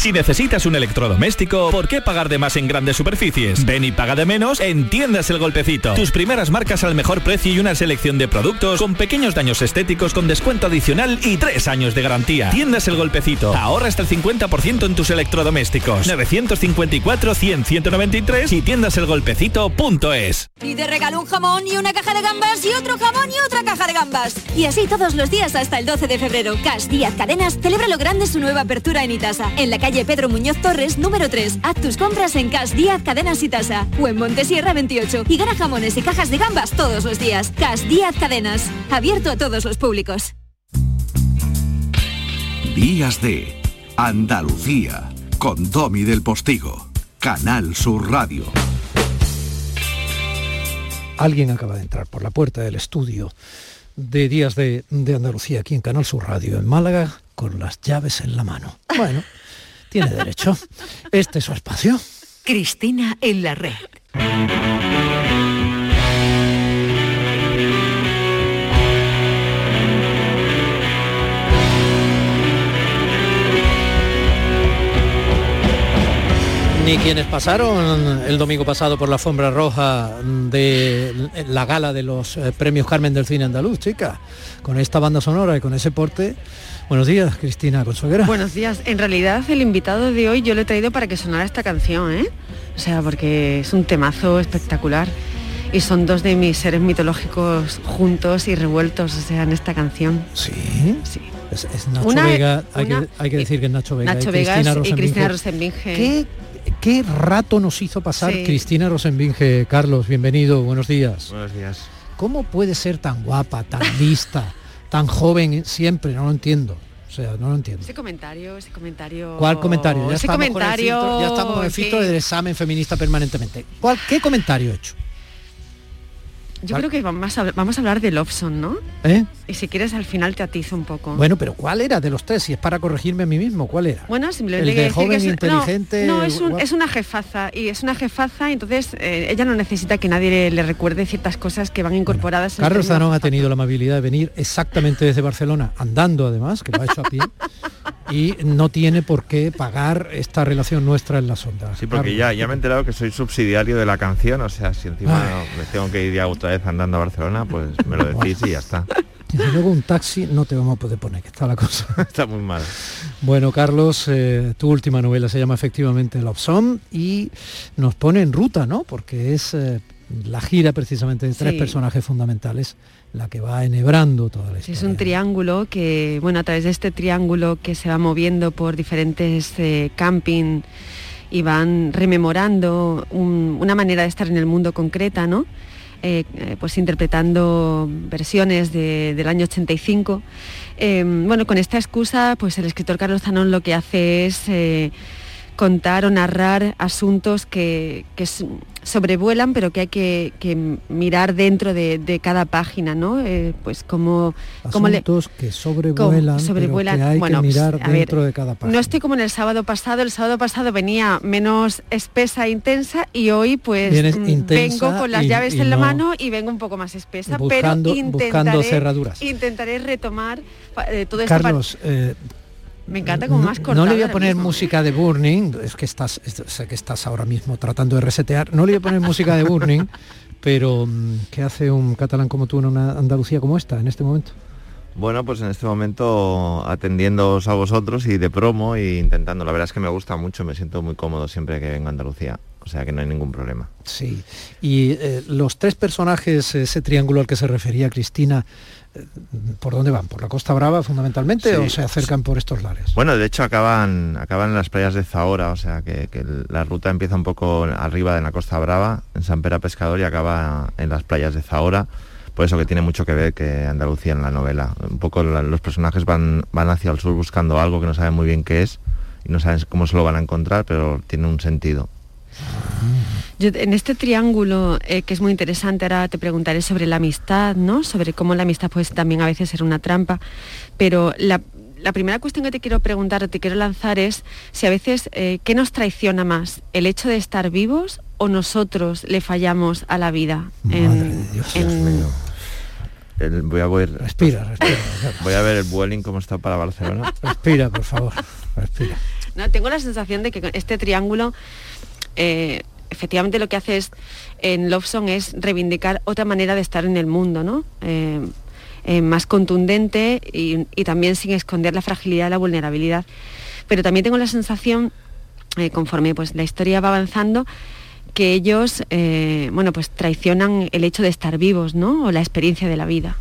Speaker 13: Si necesitas un electrodoméstico, ¿por qué pagar de más en grandes superficies? Ven y paga de menos en Tiendas El Golpecito. Tus primeras marcas al mejor precio y una selección de productos con pequeños daños estéticos con descuento adicional y tres años de garantía. Tiendas El Golpecito. Ahorra hasta el 50% en tus electrodomésticos. 954-100-193 y tiendaselgolpecito.es.
Speaker 22: Y te regalo un jamón y una caja de gambas y otro jamón y otra caja de gambas. Y así todos los días hasta el 12 de febrero. Cash Díaz Cadenas celebra lo grande su nueva apertura en Itasa. En la Pedro Muñoz Torres, número 3. Haz tus compras en Cash Díaz Cadenas y Tasa. O en Montesierra 28. Y gana jamones y cajas de gambas todos los días. Cash Díaz Cadenas. Abierto a todos los públicos.
Speaker 1: Días de Andalucía con Domi del Postigo. Canal Sur Radio.
Speaker 2: Alguien acaba de entrar por la puerta del estudio de Días de, de Andalucía aquí en Canal Sur Radio en Málaga con las llaves en la mano. Bueno, tiene derecho. Este es su espacio.
Speaker 16: Cristina en la red.
Speaker 2: Ni quienes pasaron el domingo pasado por la alfombra roja de la gala de los eh, premios Carmen del Cine Andaluz, chica, con esta banda sonora y con ese porte. Buenos días, Cristina Consuegra.
Speaker 23: Buenos días. En realidad, el invitado de hoy yo lo he traído para que sonara esta canción, ¿eh? O sea, porque es un temazo espectacular y son dos de mis seres mitológicos juntos y revueltos, o sea, en esta canción.
Speaker 2: Sí.
Speaker 23: Sí.
Speaker 2: Es, es Nacho
Speaker 23: Una-
Speaker 2: Vega, hay,
Speaker 23: una-
Speaker 2: que, hay que decir que es Nacho Vega.
Speaker 23: Nacho
Speaker 2: y
Speaker 23: Vegas
Speaker 2: Cristina
Speaker 23: y
Speaker 2: Rosenbinge.
Speaker 23: Cristina Rosenbinge.
Speaker 2: ¿Qué, qué rato nos hizo pasar
Speaker 23: Sí.
Speaker 2: Cristina Rosenbinge? Carlos, bienvenido, buenos días.
Speaker 24: Buenos días.
Speaker 2: ¿Cómo puede ser tan guapa, tan lista, tan joven siempre? No lo entiendo. O sea, no lo entiendo.
Speaker 23: Ese comentario, ese comentario.
Speaker 2: ¿Cuál comentario? Ya
Speaker 23: ese
Speaker 2: estamos, con el
Speaker 23: comentario.
Speaker 2: filtro, ya estamos con el
Speaker 23: sí.
Speaker 2: filtro del examen feminista permanentemente. ¿Cuál, ¿Qué comentario he hecho?
Speaker 23: Yo creo que vamos a, hablar- vamos a hablar de Lobson, ¿no?
Speaker 2: ¿Eh?
Speaker 23: Y si quieres al final te atizo un poco.
Speaker 2: Bueno, pero ¿cuál era de los tres? Si es para corregirme a mí mismo, ¿cuál era?
Speaker 23: Bueno, simplemente
Speaker 2: El de
Speaker 23: decir
Speaker 2: joven,
Speaker 23: que es, no,
Speaker 2: inteligente,
Speaker 23: No, es, un-
Speaker 2: guapo.
Speaker 23: es una jefaza y es una jefaza, y entonces eh, ella no necesita que nadie le, le recuerde ciertas cosas que van incorporadas. en el
Speaker 2: Carlos Zanón ha tenido la amabilidad de venir exactamente desde Barcelona, andando además, que lo ha hecho a pie, [laughs] y no tiene por qué pagar esta relación nuestra en la sonda.
Speaker 24: Sí, porque ya, ya me he enterado que soy subsidiario de la canción, o sea, si encima me tengo que ir ya otra vez andando a Barcelona, pues me lo decís y ya está. [laughs]
Speaker 2: Desde luego un taxi no te vamos a poder poner, que está la cosa. [laughs]
Speaker 24: Está muy mal.
Speaker 2: Bueno, Carlos, eh, tu última novela se llama efectivamente Love Song y nos pone en ruta, ¿no? Porque es eh, la gira precisamente de tres
Speaker 23: Sí.
Speaker 2: personajes fundamentales la que va enhebrando toda la historia.
Speaker 23: es un triángulo que, bueno, a través de este triángulo que se va moviendo por diferentes eh, camping y van rememorando un- una manera de estar en el mundo concreta, ¿no? Eh, eh, pues interpretando versiones de- del año 85. Eh, bueno, con esta excusa, pues el escritor Carlos Zanón lo que hace es eh, contar o narrar asuntos que, que sobrevuelan, pero que hay que, que mirar dentro de, de cada página, ¿no? Eh, pues como, como le-
Speaker 2: Asuntos que sobrevuelan,
Speaker 23: como sobrevuelan.
Speaker 2: pero que hay
Speaker 23: Bueno,
Speaker 2: que mirar
Speaker 23: pues, a ver,
Speaker 2: dentro de cada página.
Speaker 23: No estoy como en el sábado pasado, el sábado pasado venía menos espesa e intensa y hoy pues mm, vengo con las
Speaker 2: y-
Speaker 23: llaves
Speaker 2: y
Speaker 23: en la
Speaker 2: no-
Speaker 23: mano y vengo un poco más espesa,
Speaker 2: Buscando-
Speaker 23: pero
Speaker 2: buscando
Speaker 23: intentaré,
Speaker 2: cerraduras.
Speaker 23: intentaré retomar eh, todo esto.
Speaker 2: Carlos, eh,
Speaker 23: Me encanta como
Speaker 2: no,
Speaker 23: más
Speaker 2: no
Speaker 23: cortada
Speaker 2: le voy a poner música de Burning, es que estás, es- sé que estás ahora mismo tratando de resetear, no le voy a poner música de Burning, [laughs] pero mm, ¿qué hace un catalán como tú en una Andalucía como esta en este momento?
Speaker 24: Bueno, pues en este momento atendiéndoos a vosotros y de promo e intentando. La verdad es que me gusta mucho, me siento muy cómodo siempre que vengo a Andalucía. O sea que no hay ningún problema.
Speaker 2: Sí. Y eh, los tres personajes, ese triángulo al que se refería Cristina, ¿por dónde van? ¿Por la Costa Brava fundamentalmente
Speaker 24: Sí.
Speaker 2: o se acercan por estos lares?
Speaker 24: Bueno, de hecho acaban, acaban en las playas de Zahora, o sea que, que la ruta empieza un poco arriba en la Costa Brava, en San Pera Pescador y acaba en las playas de Zahora. Por eso que tiene mucho que ver que Andalucía en la novela. Un poco la- los personajes van, van hacia el sur buscando algo que no saben muy bien qué es y no saben cómo se lo van a encontrar, pero tiene un sentido.
Speaker 23: Yo, en este triángulo eh, que es muy interesante, ahora te preguntaré sobre la amistad, ¿no? Sobre cómo la amistad puede también a veces ser una trampa. Pero la, la primera cuestión que te quiero preguntar o te quiero lanzar es si a veces, eh, ¿qué nos traiciona más? ¿El hecho de estar vivos o nosotros le fallamos a la vida? En- en-
Speaker 24: El- voy a ver.
Speaker 2: Respira, respira. [laughs]
Speaker 24: Voy a ver el Vueling cómo está para Barcelona.
Speaker 2: Respira, por favor. Respira.
Speaker 23: No, tengo la sensación de que este triángulo eh, efectivamente lo que hace es en Love Song es reivindicar otra manera de estar en el mundo, ¿no? Eh, eh, más contundente y, también sin esconder la fragilidad, la vulnerabilidad. Pero también tengo la sensación, conforme pues, la historia va avanzando, que ellos bueno, pues traicionan el hecho de estar vivos, ¿no? O la experiencia de la vida.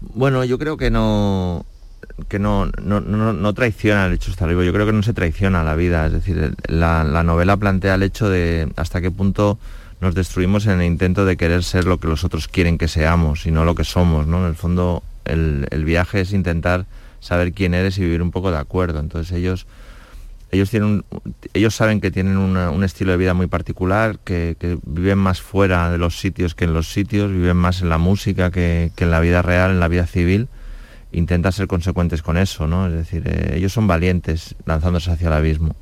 Speaker 24: Bueno, yo creo que no que no, no, traiciona el hecho estar vivo, yo creo que no se traiciona la vida, es decir, la, novela plantea el hecho de hasta qué punto nos destruimos en el intento de querer ser lo que los otros quieren que seamos y no lo que somos, ¿no? En el fondo el, viaje es intentar saber quién eres y vivir un poco de acuerdo, entonces ellos ellos tienen ellos saben que tienen un estilo de vida muy particular, que, viven más fuera de los sitios que en los sitios, viven más en la música que, que en la vida real, en la vida civil intenta ser consecuentes con eso, ¿no? Es decir, eh, ellos son valientes lanzándose hacia el abismo.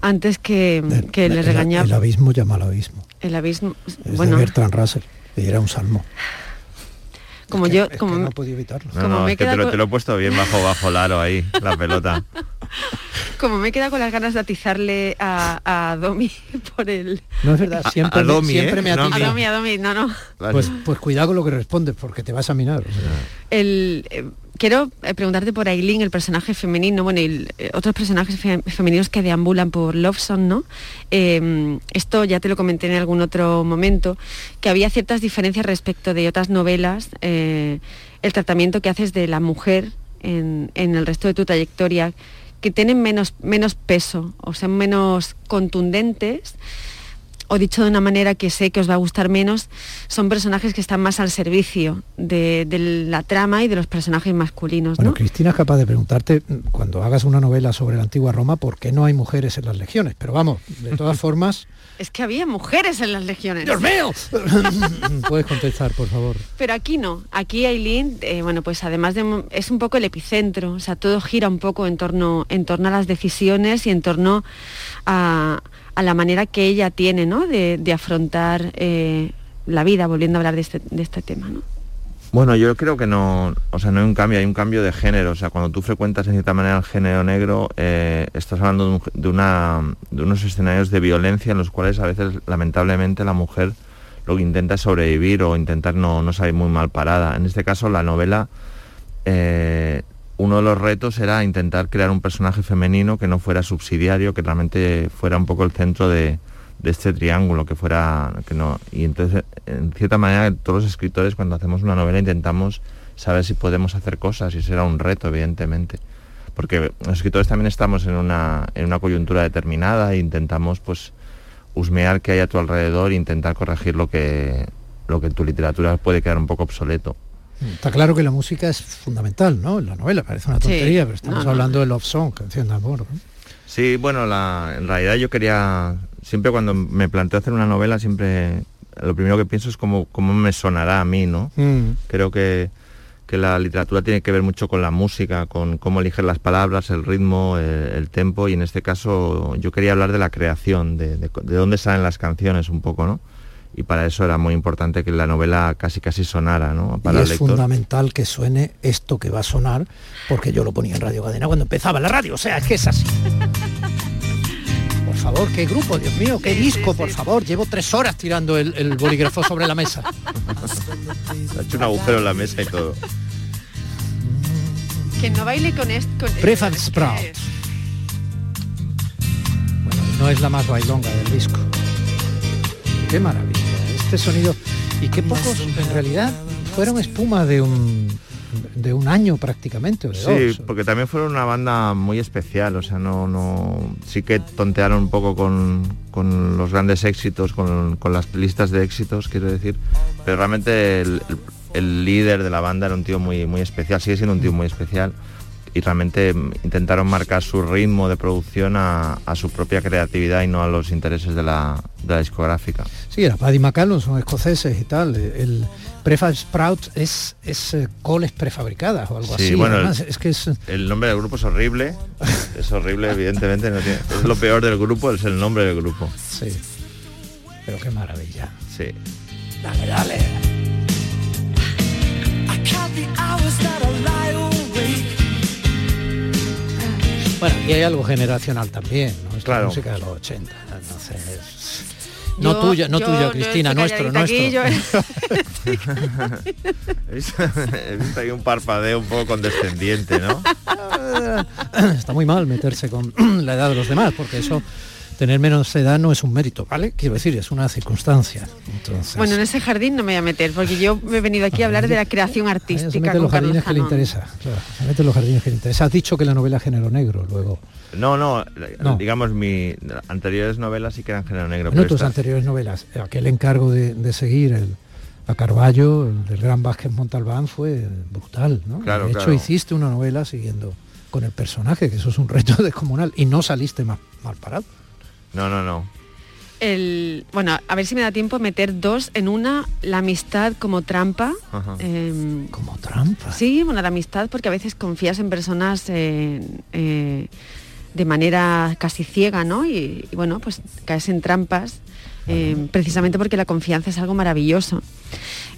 Speaker 23: Antes que, que le regañaba...
Speaker 2: El, abismo llama al abismo.
Speaker 23: El abismo...
Speaker 2: Es bueno. de Bertrand Russell, que era un salmo.
Speaker 23: Como yo...
Speaker 2: como, no podía evitarlo.
Speaker 24: No, no, es que te, lo, te, lo, he puesto bien bajo, bajo el aro ahí, la pelota. [laughs]
Speaker 23: Como me he quedado con las ganas de atizarle a, Domi [laughs] por el...
Speaker 2: No es verdad, siempre, me, siempre
Speaker 24: ¿eh?
Speaker 2: me
Speaker 23: A Domi, a Domi, no, no.
Speaker 2: Pues, pues cuidado con lo que respondes, porque te vas a minar.
Speaker 23: Eh, quiero eh, preguntarte por Aileen, el personaje femenino, bueno, y otros personajes femeninos que deambulan por Loveson, ¿no? Em, esto ya te lo comenté en algún otro momento, que había ciertas diferencias respecto de otras novelas, el tratamiento que haces de la mujer en, en el resto de tu trayectoria que tienen menos, menos peso o sean menos contundentes o dicho de una manera que sé que os va a gustar menos, son personajes que están más al servicio de, la trama y de los personajes masculinos.
Speaker 2: Bueno, Cristina es capaz de preguntarte, cuando hagas una novela sobre la antigua Roma, ¿por qué no hay mujeres en las legiones? Pero vamos, de todas [laughs] formas...
Speaker 23: Es que había mujeres en las legiones.
Speaker 2: ¡Dios mío! [laughs] Puedes contestar, por favor.
Speaker 23: Pero aquí no. Aquí Aileen, eh, bueno, pues además de... es un poco el epicentro. O sea, todo gira un poco en torno, en torno a las decisiones y en torno a, la manera que ella tiene, ¿no? De, afrontar eh, la vida, volviendo a hablar de este, este tema, ¿no?
Speaker 24: Bueno, yo creo que no, o sea, no hay un cambio, hay un cambio de género. O sea, cuando tú frecuentas en cierta manera el género negro, eh, estás hablando de, una, de unos escenarios de violencia en los cuales a veces, lamentablemente, la mujer lo que intenta es sobrevivir o intentar no, no salir muy mal parada. En este caso, la novela, eh, uno de los retos era intentar crear un personaje femenino que no fuera subsidiario, que realmente fuera un poco el centro de, este triángulo que fuera que no. Y entonces en cierta manera todos los escritores cuando hacemos una novela intentamos saber si podemos hacer cosas y será un reto evidentemente. Porque los escritores también estamos en una en una coyuntura determinada e intentamos pues husmear que hay a tu alrededor e intentar corregir lo que lo que en tu literatura puede quedar un poco obsoleto
Speaker 2: Está claro que la música es fundamental, ¿no? En la novela parece una tontería, pero estamos hablando de love song, canción de amor.
Speaker 24: Sí, bueno, la, en realidad yo quería siempre cuando me planteo hacer una novela, siempre lo primero que pienso es cómo, cómo me sonará a mí, ¿no? Mm. Creo que, la literatura tiene que ver mucho con la música, con cómo eliger las palabras, el ritmo, el, tempo, y en este caso yo quería hablar de la creación, de, dónde salen las canciones un poco, ¿no? Y para eso era muy importante que la novela casi casi sonara, ¿no?
Speaker 2: Para y es fundamental que suene esto que va a sonar, porque yo lo ponía en Radio Cadena cuando empezaba la radio, o sea, es que es así. Por favor, qué grupo, Dios mío, qué disco, por favor. Llevo tres horas tirando el, bolígrafo sobre la mesa.
Speaker 24: ha hecho un agujero en la mesa y todo.
Speaker 23: Que no baile con esto.
Speaker 2: Prefab Sprout. Bueno, no es la más bailonga del disco. Qué maravilla. Este sonido. Y qué pocos, en realidad, fueron espuma de un de un año prácticamente.
Speaker 24: sí, porque también fueron una banda muy especial, o sea, no, no, sí que tontearon un poco con, los grandes éxitos, con, las listas de éxitos, quiero decir, pero realmente el, líder de la banda era un tío muy, muy especial, sigue siendo un tío muy especial y realmente intentaron marcar su ritmo de producción a, su propia creatividad y no a los intereses de la, discográfica.
Speaker 2: Sí, era Paddy McCallum, son escoceses y tal. El, Prefab Sprout es, es eh, coles prefabricadas o algo así.
Speaker 24: Bueno, es que es... El nombre del grupo es horrible. [laughs] es horrible, evidentemente. es lo peor del grupo, es el nombre del grupo.
Speaker 2: Sí. Pero qué maravilla.
Speaker 24: Sí.
Speaker 2: Dale, dale. Bueno, Y hay algo generacional también, ¿no? Es
Speaker 24: Claro.
Speaker 2: la música de los 80. Entonces, no
Speaker 23: Yo-
Speaker 2: tuya, no
Speaker 23: yo-
Speaker 2: tuya, Cristina, nuestro, nuestro.
Speaker 23: aquí,
Speaker 24: He visto, he visto ahí un parpadeo un poco condescendiente, ¿no? [laughs]
Speaker 2: Está muy mal meterse con [clears throat] la edad de los demás, porque eso, tener menos edad no es un mérito, ¿vale? Quiero decir, es una circunstancia. Entonces,
Speaker 23: Bueno, en ese jardín no me voy a meter, porque yo me he venido aquí a hablar de la creación
Speaker 2: se
Speaker 23: artística
Speaker 2: mete
Speaker 23: con
Speaker 2: los
Speaker 23: Carlos
Speaker 2: jardines que le interesa. Claro, se mete los jardines que le interesa. Has dicho que la novela género negro, luego.
Speaker 24: No, no,
Speaker 2: No.
Speaker 24: digamos, mis anteriores novelas sí que eran género negro.
Speaker 2: Bueno,
Speaker 24: pero
Speaker 2: tus
Speaker 24: esta-
Speaker 2: anteriores novelas, aquel encargo de, de seguir el, a Carballo, el del gran Vázquez Montalbán, fue brutal, ¿no?
Speaker 24: Claro,
Speaker 2: de hecho,
Speaker 24: claro.
Speaker 2: hiciste una novela siguiendo con el personaje, que eso es un reto [laughs] descomunal, y no saliste más mal parado.
Speaker 24: No, no, no.
Speaker 23: El, bueno, a ver si me da tiempo meter dos en una, la amistad como trampa.
Speaker 24: Ajá.
Speaker 23: em,
Speaker 2: como trampa.
Speaker 23: Sí, bueno, la amistad porque a veces confías en personas eh, eh, de manera casi ciega, ¿no? Y, y, bueno, pues caes en trampas. Eh, precisamente porque la confianza es algo maravilloso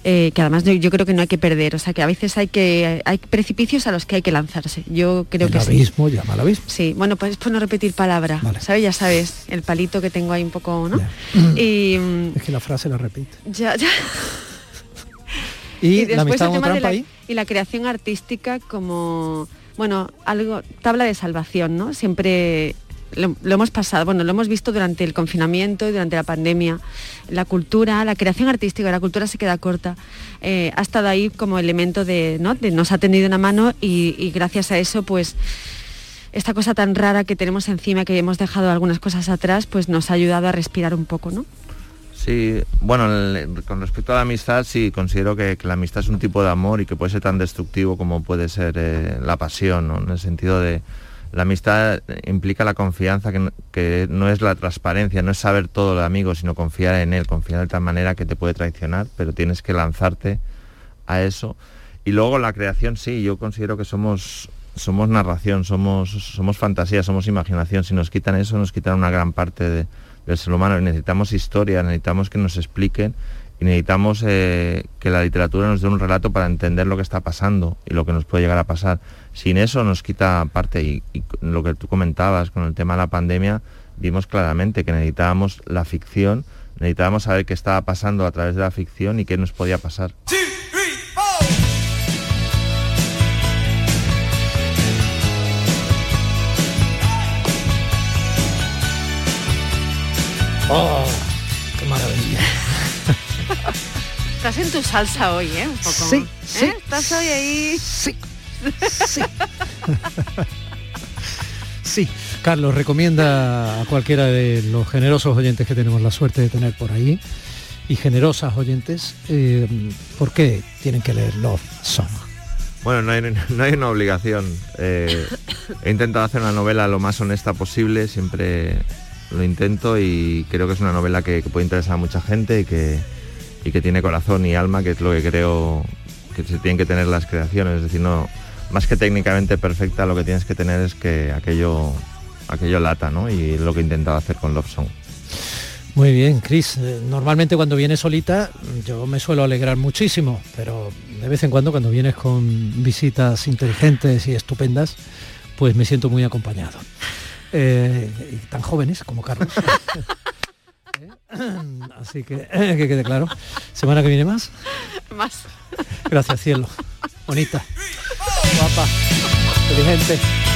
Speaker 23: eh, que además yo, creo que no hay que perder o sea que a veces hay que hay precipicios a los que hay que lanzarse yo creo
Speaker 2: el
Speaker 23: que sí
Speaker 2: abismo llama al abismo.
Speaker 23: Sí, bueno, pues por no repetir palabra, ¿sabes? Ya sabes, el palito que tengo ahí un poco, ¿no? Y [clears throat]
Speaker 2: Es que la frase la repite.
Speaker 23: ya, ya. [laughs]
Speaker 2: Y, la
Speaker 23: después
Speaker 2: amistad
Speaker 23: el tema de la, y la creación artística como, bueno, algo, tabla de salvación, ¿no? Siempre lo, hemos pasado, bueno, lo hemos visto durante el confinamiento y durante la pandemia. La cultura, la creación artística, la cultura se queda corta. Eh, ha estado ahí como elemento de, ¿no? Nos ha tendido una mano y, gracias a eso, pues esta cosa tan rara que tenemos encima, que hemos dejado algunas cosas atrás, pues nos ha ayudado a respirar un poco, ¿no?
Speaker 24: Sí, bueno, con respecto a la amistad, sí, considero que, que la amistad es un tipo de amor y que puede ser tan destructivo como puede ser eh, la pasión, ¿no? En el sentido de la amistad implica la confianza, que no, que no es la transparencia, no es saber todo del amigo, sino confiar en él, confiar de tal manera que te puede traicionar, pero tienes que lanzarte a eso. Y luego la creación, sí, yo considero que somos somos narración, somos, somos fantasía, somos imaginación. Si nos quitan eso, nos quitan una gran parte de- del ser humano. Necesitamos historia, necesitamos que nos expliquen y necesitamos eh, que la literatura nos dé un relato para entender lo que está pasando y lo que nos puede llegar a pasar. Sin eso nos quita parte y, lo que tú comentabas con el tema de la pandemia, vimos claramente que necesitábamos la ficción, necesitábamos saber qué estaba pasando a través de la ficción y qué nos podía pasar.
Speaker 2: ¡Oh!
Speaker 23: Estás en tu salsa hoy, ¿eh? Un poco.
Speaker 2: Sí, sí.
Speaker 23: ¿Eh? Estás hoy ahí.
Speaker 2: Sí. Sí. Sí, Carlos, recomienda a cualquiera de los generosos oyentes que tenemos la suerte de tener por ahí y generosas oyentes, eh, ¿por qué tienen que leer Love Song?
Speaker 24: Bueno, no hay, no hay una obligación. Eh, he intentado hacer una novela lo más honesta posible, siempre lo intento y creo que es una novela que, que puede interesar a mucha gente y que, y que tiene corazón y alma, que es lo que creo que se tienen que tener las creaciones. Es decir, no, más que técnicamente perfecta, lo que tienes que tener es que aquello, aquello lata, ¿no? Y es lo que he intentado hacer con Love Song.
Speaker 2: Muy bien, Chris. eh, Normalmente cuando vienes solita yo me suelo alegrar muchísimo, pero de vez en cuando cuando vienes con visitas inteligentes y estupendas, pues me siento muy acompañado. Eh, y tan jóvenes como Carlos. [laughs] [clears throat] Así que [clears throat] que quede claro. Semana que viene más.
Speaker 23: Más.
Speaker 2: Gracias, cielo. Bonita. Guapa. Inteligente.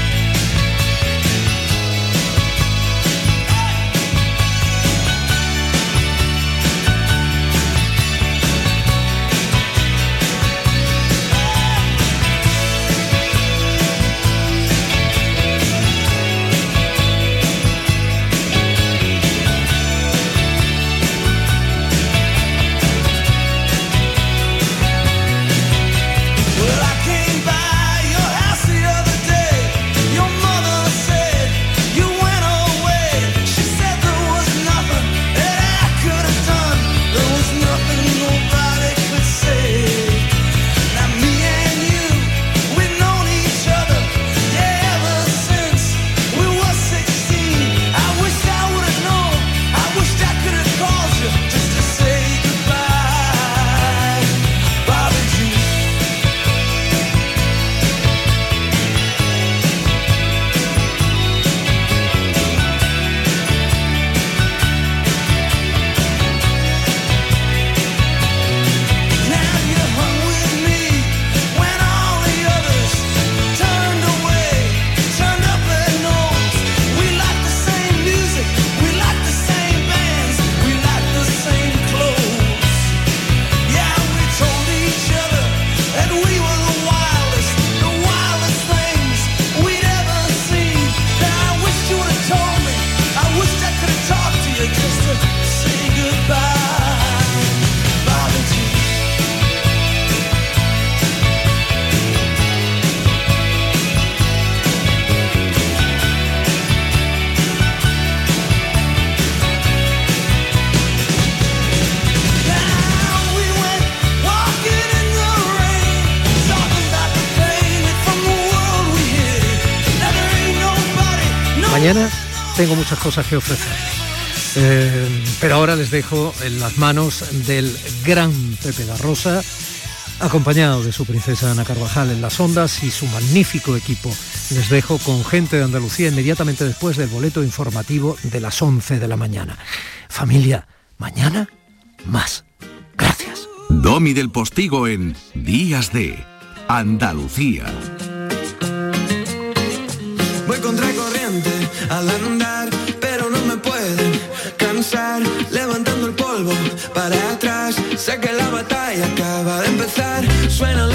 Speaker 2: Tengo muchas cosas que ofrecer. Eh, pero ahora les dejo en las manos del gran Pepe da Rosa, acompañado de su princesa Ana Carvajal en las ondas y su magnífico equipo. Les dejo con gente de Andalucía inmediatamente después del boleto informativo de las 11 de la mañana. Familia, mañana más. Gracias.
Speaker 1: Domi del Postigo en Días de Andalucía.
Speaker 25: Al andar, pero no me pueden cansar. Levantando el polvo para atrás, sé que la batalla acaba de empezar. Suenan los